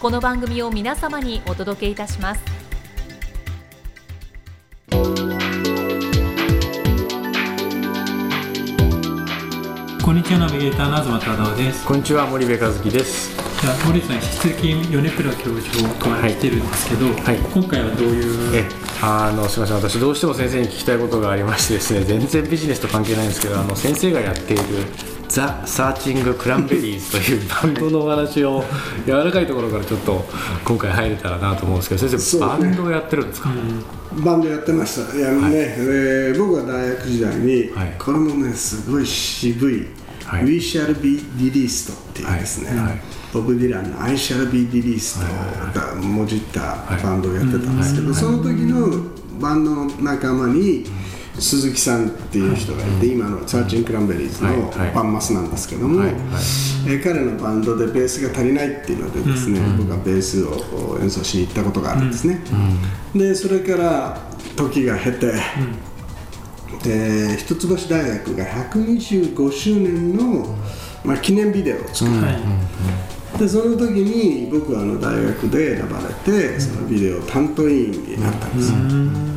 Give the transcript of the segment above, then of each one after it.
この番組を皆様にお届けいたします。こんにちはナビゲーターの東忠夫です。こんにちは森部和樹です。じゃあ森さん引き続き米倉教授を加えてるんですけど、はい。今回はどういうえあのすみません私どうしても先生に聞きたいことがありましてですね全然ビジネスと関係ないんですけどあの先生がやっているザ・サーチング・クランベリーズというバンドのお話を柔らかいところからちょっと今回入れたらなと思うんですけど先生、そうバンドをやってるんですか、バンドやってました。いや、ねえー僕が大学時代に、はい。これもねすごい渋い「はい。We Shall Be Released」っていうですね、はい。はいボブ・ディランの「I Shall Be Released」がもじったバンドをやってたんですけど、その時のバンドの仲間に鈴木さんっていう人がいて、今のサーチン・クランベリーズのはいはい。バンマスなんですけども、えー彼のバンドでベースが足りないっていうのでですね、僕がベースを演奏しに行ったことがあるんですね、でそれから時が経て、で一橋大学が125周年の、まあ、記念ビデオを作る、はいでその時に僕はあの大学で選ばれてそのビデオ担当委員になったんですよ、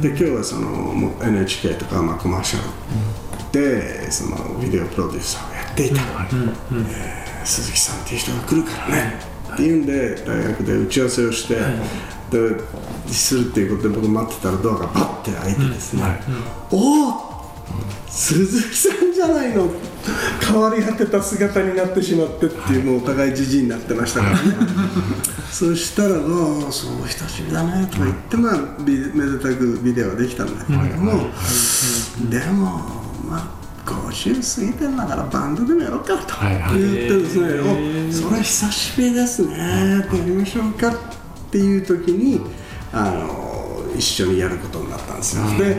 で今日はそのもう NHK とか、まあ、コマーシャルでそのビデオプロデューサーをやっていた、えー鈴木さんっていう人が来るからね、っていうんで大学で打ち合わせをして、でするっていうことで僕待ってたらドアがバッて開いてですね、おお鈴木さんじゃないの変わり果てた姿になってしまってっていうもうお互いじじいになってましたから。ね そしたら「ああそう久しぶりだね」とか言って、まあ、ビめでたくビデオはできたんだけれども、でもまあ50過ぎてんだからバンドでもやろうかとはいはい。言ってですね「おそれ久しぶりですねやりましょうか」っていう時にあの一緒にやることになったんですよ。で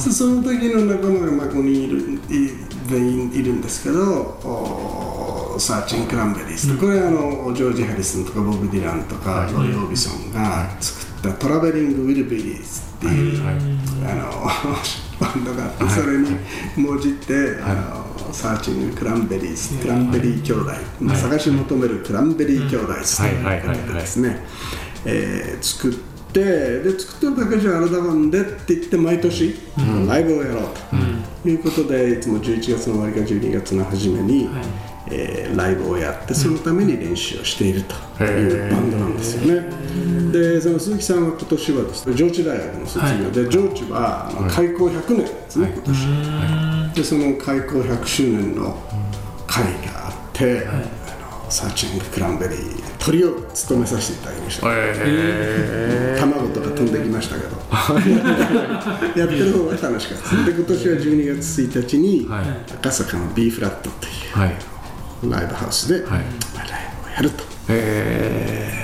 そその時の仲間がまあここにいるい全員いるんですけどおサーチン・クランベリーズと、これあのジョージ・ハリスンとかボブ・ディランとか、ロイ・オービソンが作った「トラベリング・ウィルベリーズ」っていう、あの バンドがあって、それにもじって、あのサーチング・クランベリーズ、クランベリー兄弟、まあ探し求めるクランベリー兄弟ということでですね、えー作ってで作ってるだけじゃあれだもんでって言って毎年ライブをやろうということでいつも11月の終わりか12月の初めに、えーライブをやってそのために練習をしているというバンドなんですよね。でその鈴木さんは今年はですね上智大学の卒業で、上智は開校100年ですね、今年、でその開校100周年の会があって、サーチング・クランベリー鳥を務めさせていただきました、え卵とか飛んできましたけど。やってる方が楽しかった。で今年は12月1日にはい。赤坂の B フラットといー、はい、うライブハウスで、ライブをやると。え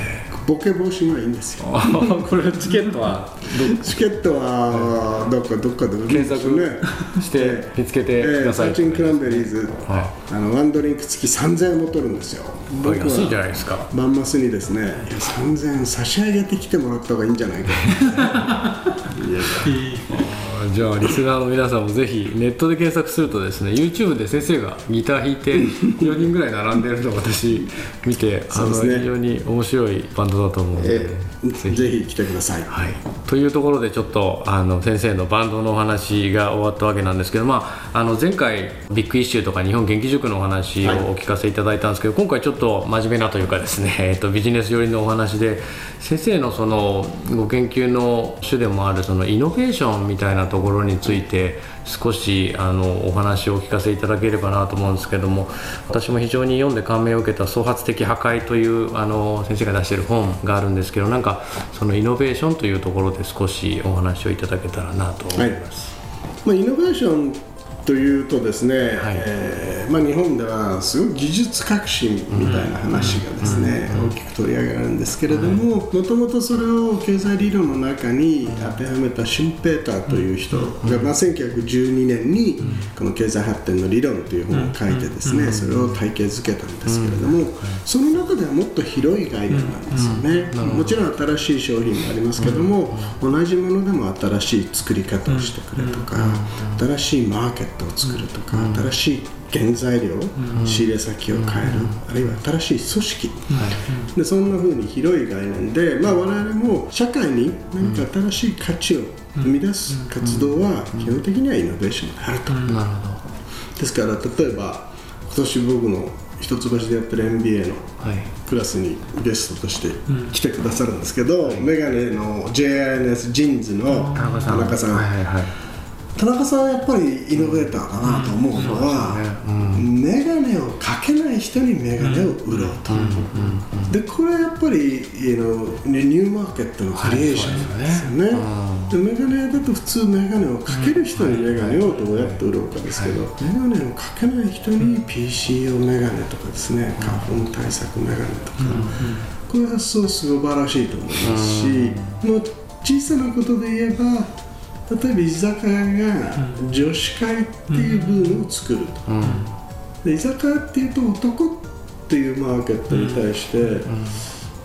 ボケ防止がいいんですよ。これチケットはチケットはどっかどっかで売るんですよね。して見つけてくえー、ださい、サーチンクランベリーズ、はあのワンドリンク付き3000円も取るんですよ。僕は安いじゃないですか。バンマスにですね。いや3000円差し上げてきてもらった方がいいんじゃないか。いや じゃあリスナーの皆さんもぜひネットで検索するとですね YouTube で先生がギター弾いて4人ぐらい並んでるのを私見てあの非常に面白いバンドだと思うので、えーぜひ。来てください、はい、というところでちょっとあの先生のバンドのお話が終わったわけなんですけど、まあ、あの前回ビッグイッシュとか日本元気塾のお話をお聞かせいただいたんですけど、今回ちょっとと真面目なというかですね、えー、とビジネス寄りのお話で先生のそのご研究の主でもあるそのイノベーションみたいなところについて少しあのお話をお聞かせいただければなと思うんですけども私も非常に読んで感銘を受けた「創発的破壊」というあの先生が出している本があるんですけどなんかそのイノベーションというところで少しお話をいただけたらなと思います。はい、まあ、イノベーションというとですね、はい、えー、まあ、日本ではすごい技術革新みたいな話がですね、大きく取り上げられるんですけれどももともとそれを経済理論の中に当てはめたシュンペーターという人が、まあ、1912年にこの経済発展の理論という本を書いてですねそれを体系づけたんですけれどもその中ではもっと広い概念なんですよね。もちろん新しい商品もありますけども同じものでも新しい作り方をしてくれとか新しいマーケットを作るとか、うん、新しい原材料、うん、仕入れ先を変える、あるいは新しい組織、でそんなふうに広い概念で、まあ、我々も社会に何か新しい価値を生み出す活動は基本的にはイノベーションであると。ですから例えば今年僕の一橋でやってる MBA のクラスにゲストとして来てくださるんですけど、メガネの JINS ジーンズの田中さん。はいはいはい田中さんはやっぱりイノベーターだなと思うのは、眼鏡をかけない人に眼鏡を売ろうと、でこれはやっぱりニューマーケットのクリエーションですよね、で眼鏡だと普通眼鏡をかける人に眼鏡をどうやって売ろうかですけど、眼鏡をかけない人に PC 用眼鏡とかですね花粉対策眼鏡とか、こういう発想素晴らしいと思いますし、もう小さなことで言えば例えば居酒屋が女子会っていうブームを作ると、で居酒屋っていうと男っていうマーケットに対して、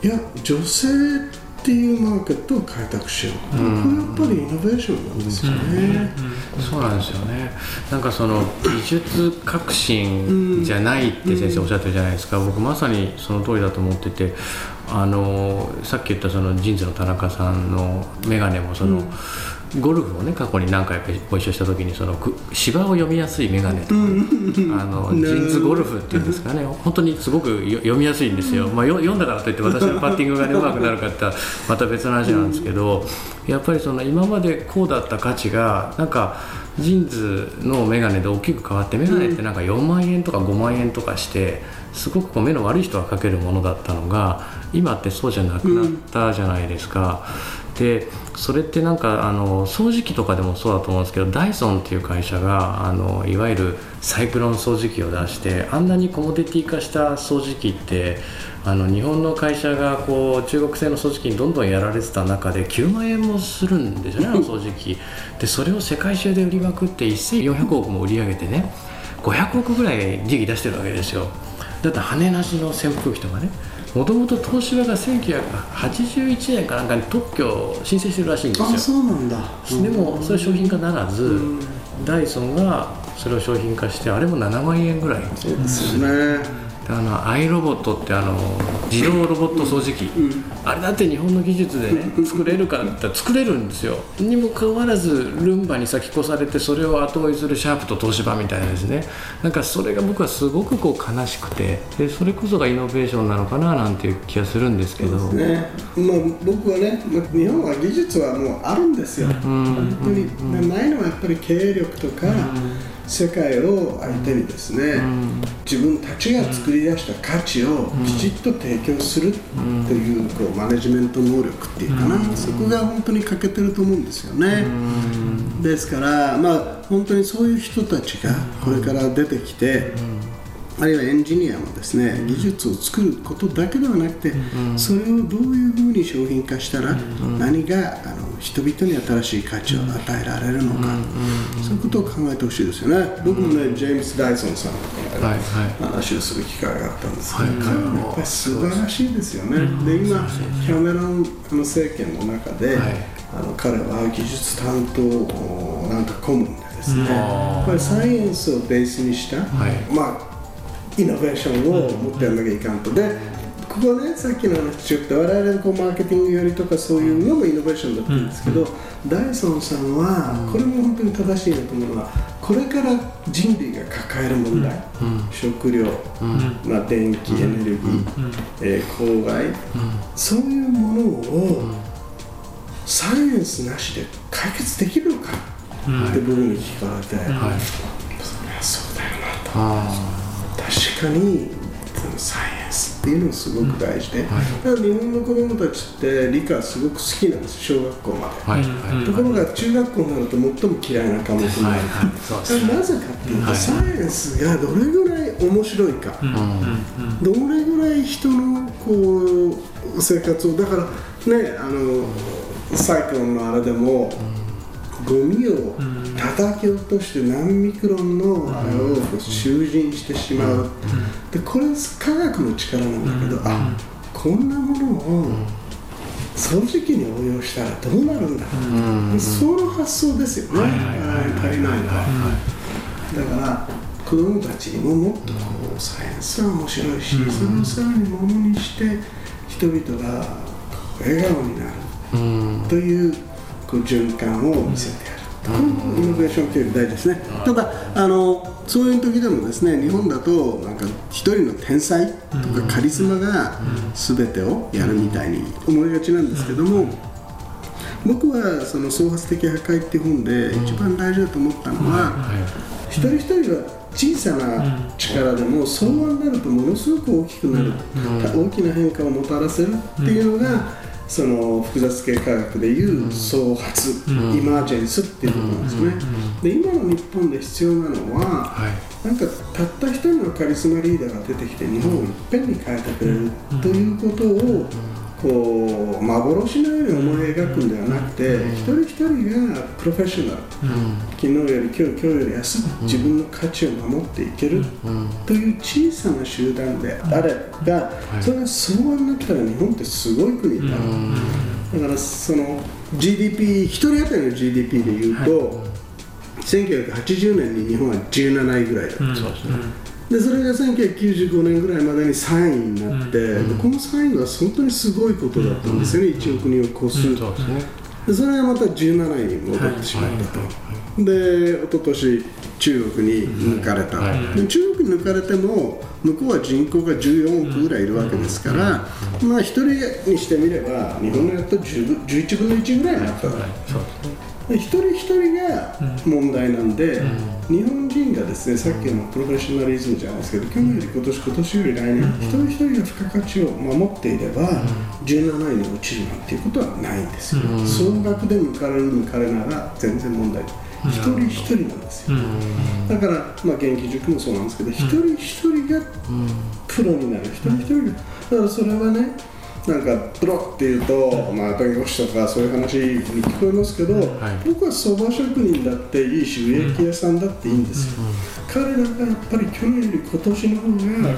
いや女性っていうマーケットを開拓しよう、これやっぱりイノベーションなんですよね、そうなんですよね。なんかその技術革新じゃないって先生おっしゃってるじゃないですか、僕まさにその通りだと思ってて。あのさっき言ったそのジーンズの田中さんの眼鏡もその、うんゴルフをね過去に何回かご一緒した時にその芝を読みやすい眼鏡とか、あのジーンズゴルフっていうんですかね。本当にすごく読みやすいんですよ、まあ、読んだからといって私のパッティングがねうまくなるかってまた別の話なんですけどやっぱりその今までこうだった価値がなんかジーンズの眼鏡で大きく変わって眼鏡ってなんか4万円とか5万円とかしてすごくこう目の悪い人がかけるものだったのが今ってそうじゃなくなったじゃないですか。でそれってなんかあの掃除機とかでもそうだと思うんですけどダイソンっていう会社があのいわゆるサイクロン掃除機を出してあんなにコモディティ化した掃除機ってあの日本の会社がこう中国製の掃除機にどんどんやられてた中で9万円もするんですよね あの掃除機。でそれを世界中で売りまくって1400億も売り上げてね500億ぐらい利益出してるわけですよ。だって羽なしの扇風機とかねもともと東芝が1981年かなんかに特許を申請してるらしいんですよ。あそうなんだ、でもそれ商品化ならず、ダイソンがそれを商品化してあれも7万円ぐらい。そうですねあのアイロボットってあの自動ロボット掃除機、うん、あれだって日本の技術でね作れるかって作れるんですよ。にもかかわらずルンバに先越されてそれを後追いするシャープと東芝みたいなですね。なんかそれが僕はすごくこう悲しくて。でそれこそがイノベーションなのかななんていう気がするんですけど。ね、まあ、僕はね日本は技術はもうあるんですよ、うん、本当に、うん、ないのはやっぱり経営力とか、うん世界を相手にですね、自分たちが作り出した価値をきちっと提供するというこうマネジメント能力っていうかな、そこが本当に欠けてると思うんですよね。ですからまあ本当にそういう人たちがこれから出てきて、あるいはエンジニアもですね技術を作ることだけではなくて、それをどういうふうに商品化したら、何が人々に新しい価値を与えられるのか、そういうことを考えてほしいですよね。僕もねジェームス・ダイソンさんとか話をする機会があったんですけど、彼はやっぱり素晴らしいですよね、で今キャメロン政権の中で、あの彼は技術担当なんか顧問でですね、これサイエンスをベースにした、まあイノベーションを持ってやらなきゃいかんと。でここねさっきの話ちょっと我々のこうマーケティングよりとかそういうのもイノベーションだったんですけど、ダイソンさんはこれも本当に正しいなと思うのはこれから人類が抱える問題、食料、まあ、電気エネルギー、えー公害、そういうものをサイエンスなしで解決できるのかって僕に聞かれて、そりゃそうだよなと。あ確かにサイエンスっていうのもすごく大事で、だから日本の子供たちって理科すごく好きなんです小学校まで、あはいはい。ところが中学校になると最も嫌いな科目になる、そうでそれはなぜかっていうと、サイエンスがどれぐらい面白いか、どれぐらい人のこう生活をだからねあのサイクロンのあれでも、ゴミを叩き落として何ミクロンのあれを囚人してしまう、でこれ科学の力なんだけど、あこんなものを掃除機に応用したらどうなるんだ、その発想ですよね、足りないのは。だから子供たちにももっとこうサイエンスは面白いし、それをさらにものにして人々が笑顔になる。というこう循環を見せてやる。イノベーション教育大事ですね。ただあのそういう時でもですね日本だとなんか一人の天才とかカリスマが全てをやるみたいに思いがちなんですけども、僕はその創発的破壊って本で一番大事だと思ったのは、一人一人が小さな力でも相和になるとものすごく大きくなる、大きな変化をもたらせるっていうのが、その複雑系科学でいう創発、イマージェンスっていうことなんですね、で今の日本で必要なのは、なんかたった一人のカリスマリーダーが出てきて日本をいっぺんに変えてくれるということをこう幻のように思い描くんではなくて、一人一人がプロフェッショナル、昨日より今日今日より明日、自分の価値を守っていける、という小さな集団であれば、それが相和になったら日本ってすごい国になる、だからその GDP 一人当たりの GDP でいうと、1980年に日本は17位ぐらいだった、でそれが1995年ぐらいまでに3位になって、でこの3位は本当にすごいことだったんですよね、1億人を超す、そうですね。でそれがまた17位に戻ってしまったと、で一昨年中国に抜かれた、で中国に抜かれても向こうは人口が14億ぐらいいるわけですから、まあ1人にしてみれば日本のやっと10 11分の1ぐらいになった。と。で一人一人が問題なんで、日本人がですねさっきのプロフェッショナリズムじゃないですけど去年より今年今年より来年、一人一人が付加価値を守っていれば、17位に落ちるなんていうことはないんですよ、総額で抜かれる抜かれなら全然問題ない。一人一人なんですよ、だから、まあ、元気塾もそうなんですけど、一人一人がプロになる。一人一人がだからそれはねなんかプロっていうと、まあ、弁護士とかそういう話に聞こえますけど、僕はそば職人だっていいし植木屋さんだっていいんですよ、彼らがやっぱり去年より今年の方が、よ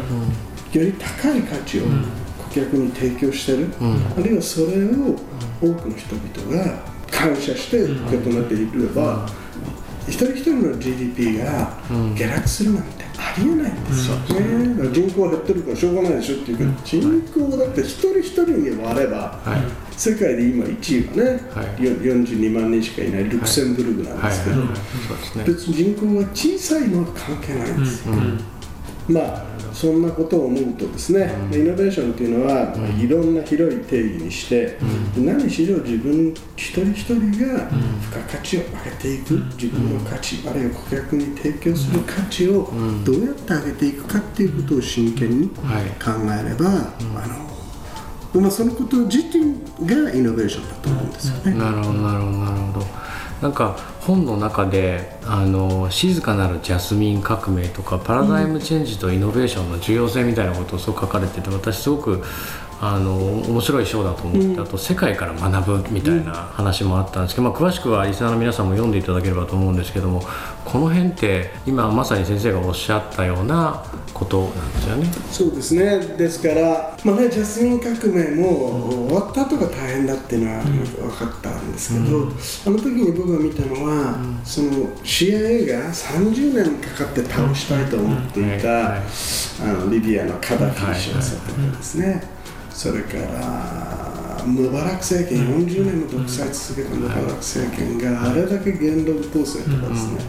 り高い価値を顧客に提供してる、あるいはそれを多くの人々が感謝して受け止めていれば、一人一人の GDP が下落するなんてありえないんですよね、人口が減ってるからしょうがないでしょっていうけど、人口だって一人一人に割れば、世界で今1位はね、よ42万人しかいないルクセンブルクなんですけど、別に人口が小さい。のは関係ない。んですよ。まあそんなことを思うとですね、イノベーションっていうのは、まあ、いろんな広い定義にして、何しろ自分一人一人が付加価値を上げていく、自分の価値あるいは顧客に提供する価値をどうやって上げていくかっていうことを真剣に考えれば、あのまあ、そのこと自身がイノベーションだと思うんですよね。なるほどなるほどなるほどなんか本の中であの静かなるジャスミン革命とかパラダイムチェンジとイノベーションの重要性みたいなことをそう書かれてて私すごくあの面白い章だと思って、あと世界から学ぶみたいな話もあったんですけど、まあ、詳しくはリスナーの皆さんも読んでいただければと思うんですけどもこの辺って今まさに先生がおっしゃったようなことなんですよね。そうですね。ですから、まあね、ジャスミン革命も終わった後が大変だっていうのは分かったんですけど、あの時に僕が見たのは、その CIA が30年かかって倒したいと思っていうん。はい。たはいあのリビアのカダフィ首相とかですね、それからムバラク政権、40年も独裁続けたムバラク政権があれだけ言論統制とかですね、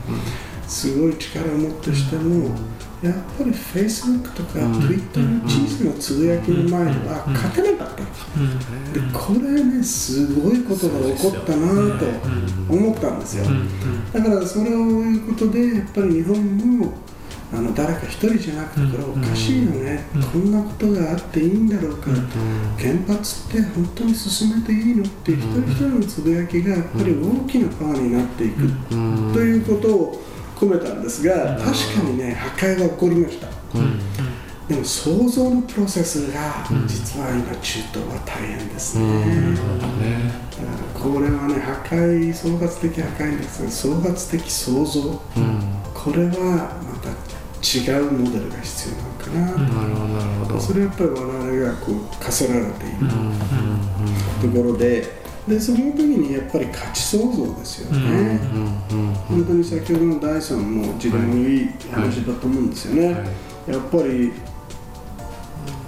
すごい力を持ってしても、やっぱり Facebook とか Twitter の小さなつぶやきの前には勝てなかった。でこれねすごいことが起こったなと思ったんですよ。だからそれをいうことでやっぱり日本もあの誰か一人じゃなくてこれおかしいよね、こんなことがあっていいんだろうか、原発って本当に進めていいの？っていう一人一人のつぶやきがやっぱり大きなパワーになっていく。ということを込めたんですが確かにね破壊が起こりました、でも想像のプロセスが実は今中東は大変ですね、これはね破壊総括的破壊です。ね総括的創造、これはまた違うモデルが必要なのかな、なるほどなるほど。それはやっぱり我々がこう課せられているところで。でその時にやっぱり価値創造ですよね、本当に先ほどの第三の事例もいい話だと思うんですよね、やっぱり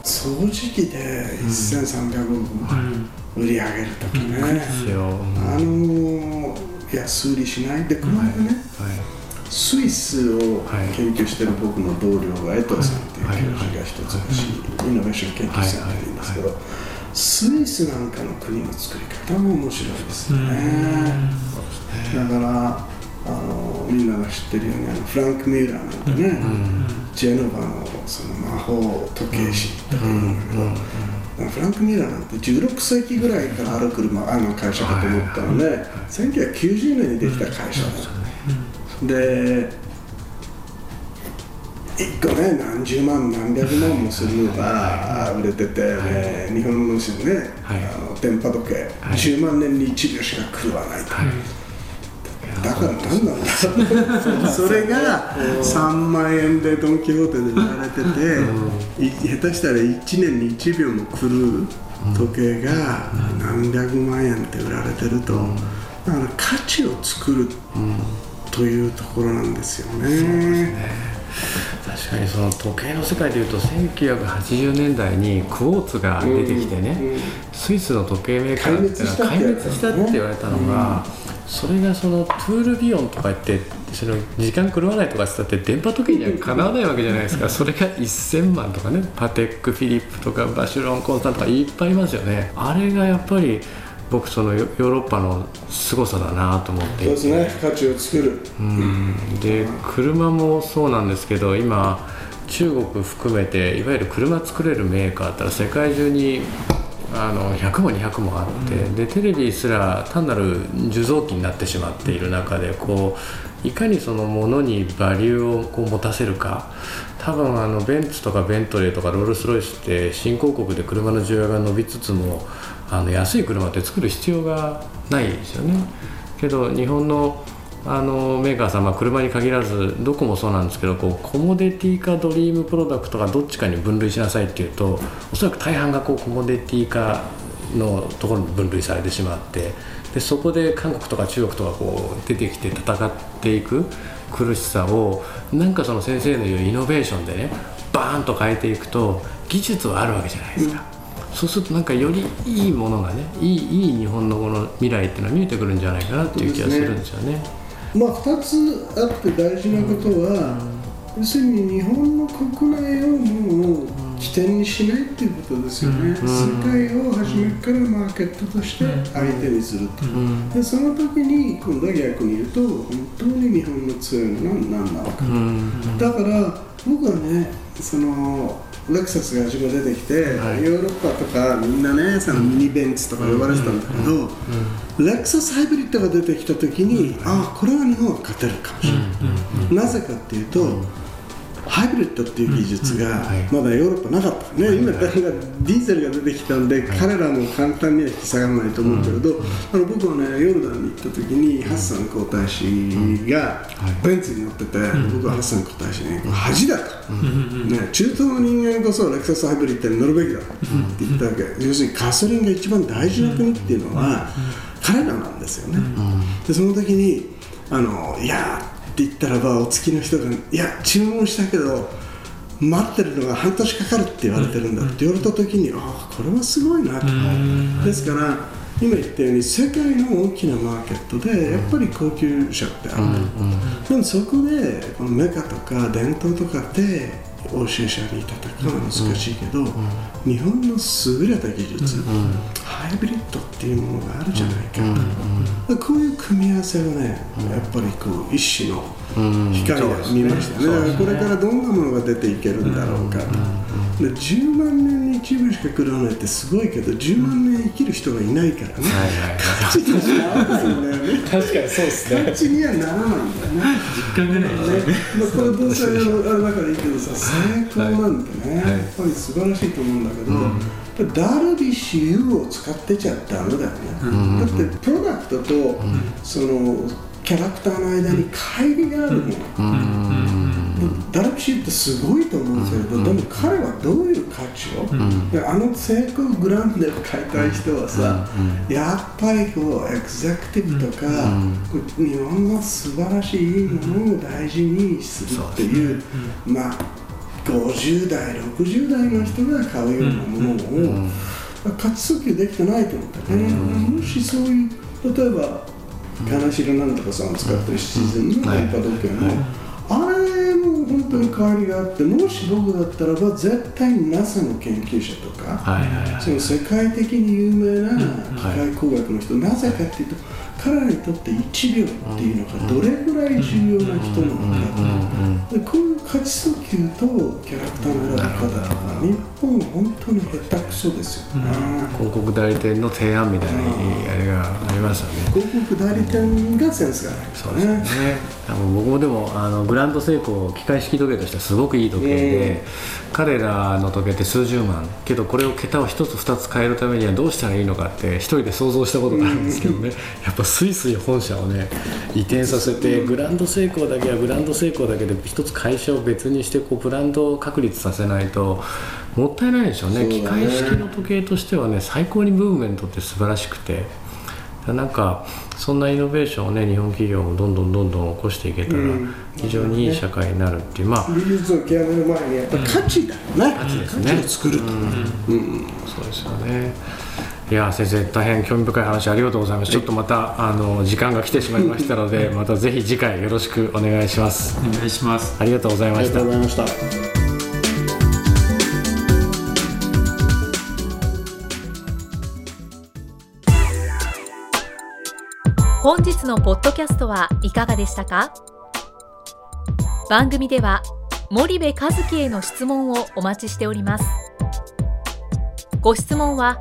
掃除機で1300億売り上げるときね、ですよ。うん。あのー安売りしない。でこの間ね、はいスイスをはい研究している僕の同僚が江藤さんっていうはい教授が一つ欲しいイノベーション研究センターにいるんですけどスイスなんかの国の作り方も面白いですよね。だからあのみんなが知ってるようにあのフランク・ミューラーなんてね、ジェノバのその魔法時計師とか言うんだけど、フランク・ミューラーなんて16世紀ぐらいからある車あの会社かと思ったので、1990年にできた会社だ、で1個ね何十万何百万もするのが売れてて、ね日本のね、はい。あの電波時計、10万年に1秒しか狂わないと。だから何なんだ。それが3万円でドン・キホーテで売られてて、い下手したら1年に1秒も狂う時計が何百万円って売られてると、だから価値を作るというところなんですよね。確かにその時計の世界でいうと1980年代にクォーツが出てきてね、スイスの時計メーカーっていうのは壊壊滅滅ししたたってて言われたのが、それがそのトゥールビヨンとか言ってその時間狂わないとかって言ったって電波時計にはかなわないわけじゃないですか。それが1000万とかねパテックフィリップとかバシュロンコンスタントとかいっぱいいますよね。あれがやっぱり僕そのヨヨーロッパの凄さだなと思ってそうですね、価値を作る。うん。で車もそうなんですけど今中国含めていわゆる車作れるメーカーってのは世界中にあの100も200もあって、でテレビすら単なる受像機になってしまっている中でこういかにそのものにバリューをこう持たせるか。多分あのベンツとかベントレーとかロールスロイスって新興国で車の需要が伸びつつもあの安い車って作る必要がないですよね。けど日本のあのメーカーさん、まあ、車に限らずどこもそうなんですけどこうコモディティかドリームプロダクトかどっちかに分類しなさいっていうとおそらく大半がこうコモディティかのところに分類されてしまってでそこで韓国とか中国とかこう出てきて戦っていく苦しさをなんかその先生の言うイノベーションでねバーンと変えていくと技術はあるわけじゃないですか。そうするとなんかよりいいものがねいいいい日本のこの未来っていうのは見えてくるんじゃないかなっていう気がするんですよね。まあ、2つあって大事なことは、要するに日本の国内をもう起点にしないっていうことですよね、世界を初めからマーケットとして相手にすると、でその時に今度は逆に言うと本当に日本の強いのは何なのか、だから僕はねそのレクサスが初め出てきて、ヨーロッパとかみんなねそのミニベンツとか呼ばれてたんだけど、レクサスハイブリッドが出てきた時に、ああこれは日本は勝てるかもしれない、なぜかっていうとハイブリッドっていう技術がまだヨーロッパなかったね、今、ディーゼルが出てきたんで、彼らも簡単には引き下がらないと思うけれど、あの僕はね、ヨルダンに行った時に、ハッサン皇太子がベンツに乗ってて、僕はハッサン皇太子に、恥だと、ね、中東の人間こそレクサスハイブリッドに乗るべきだって言ったわけ、要するにガソリンが一番大事な国っていうのは、彼らなんですよね。でその時にあのいやって言ったらばお付きの人が「いや注文したけど待ってるのが半年かかるって言われてるんだ」って言われた時にああこれはすごいなと。ですから今言ったように世界の大きなマーケットでやっぱり高級車ってあると、でもそこでこのメカとか伝統とかで欧州車に戦うのは難しいけど、日本の優れた技術、ハイブリッドっていうものがあるじゃないか、こういう組み合わせをね、やっぱりこう一種の光が見ましたね、だからこれからどんなものが出ていけるんだろうか。と、で10万年に一部しか来らないってすごいけど10万年生きる人がいないからね、価値として合わない。んだよね確かにそうですね。価値にはならないんだよね。実感がないね。まあ、これ同性のあれだからいいけどさ成功なんてね、やっぱり素晴らしいと思うんだけど、ダルビッシュ有を使ってちゃダメだよね、だってプロダクトと、そのキャラクターの間に乖離があるもの、ダルビッシュってすごいと思うんですけど、でも彼はどういう価値を、であの成功グランデを買いたい人はさ、やっぱりこうエグゼクティブとか、日本の素晴らしいものを大事にするっていう、まあ50代60代の人が買うようなものを、価値訴求できてないと思ったね、もしそういう例えば金城なんとかさん使ってるシーズンの電波時計も本当に変わりがあってもし僕だったらば絶対に NASA の研究者とか、はいはいはいその世界的に有名な機械工学の人、なぜかっていうと彼らにとって1秒っていうのがどれぐらい重要な人なのか。でこういう価値訴求とキャラクターの選び方とか日本は本当に下手くそですよね、広告代理店の提案みたいなあれがありますよね。広告代理店がセンスがないですそうですよね。多分僕もでもあのグランドセイコー機械式時計としてはすごくいい時計で、彼らの時計って数十万。けどこれを桁を1つ2つ変えるためにはどうしたらいいのかって一人で想像したことがあるんですけどね、やっぱスイスに本社をね移転させてグランドセイコーだけはグランドセイコーだけで一つ会社を別にしてこうブランドを確立させないともったいないでしょうね。ね。機械式の時計としてはね最高にムーブメントって素晴らしくて。なんかそんなイノベーションをね日本企業もどんどんどんどん起こしていけたらうん。非常にいい社会になるっていうまあ。技術を極める前にやっぱり価値だよね、価値ですね。作ると、そうですよね。いや先生大変興味深い話ありがとうございます。ちょっとまたあの時間が来てしまいましたので、またぜひ次回よろしくお願いします。お願いします。ありがとうございましたありがとう。ございました本日のポッドキャストはいかがでしたか？番組では森部一樹への質問をお待ちしておりますご質問は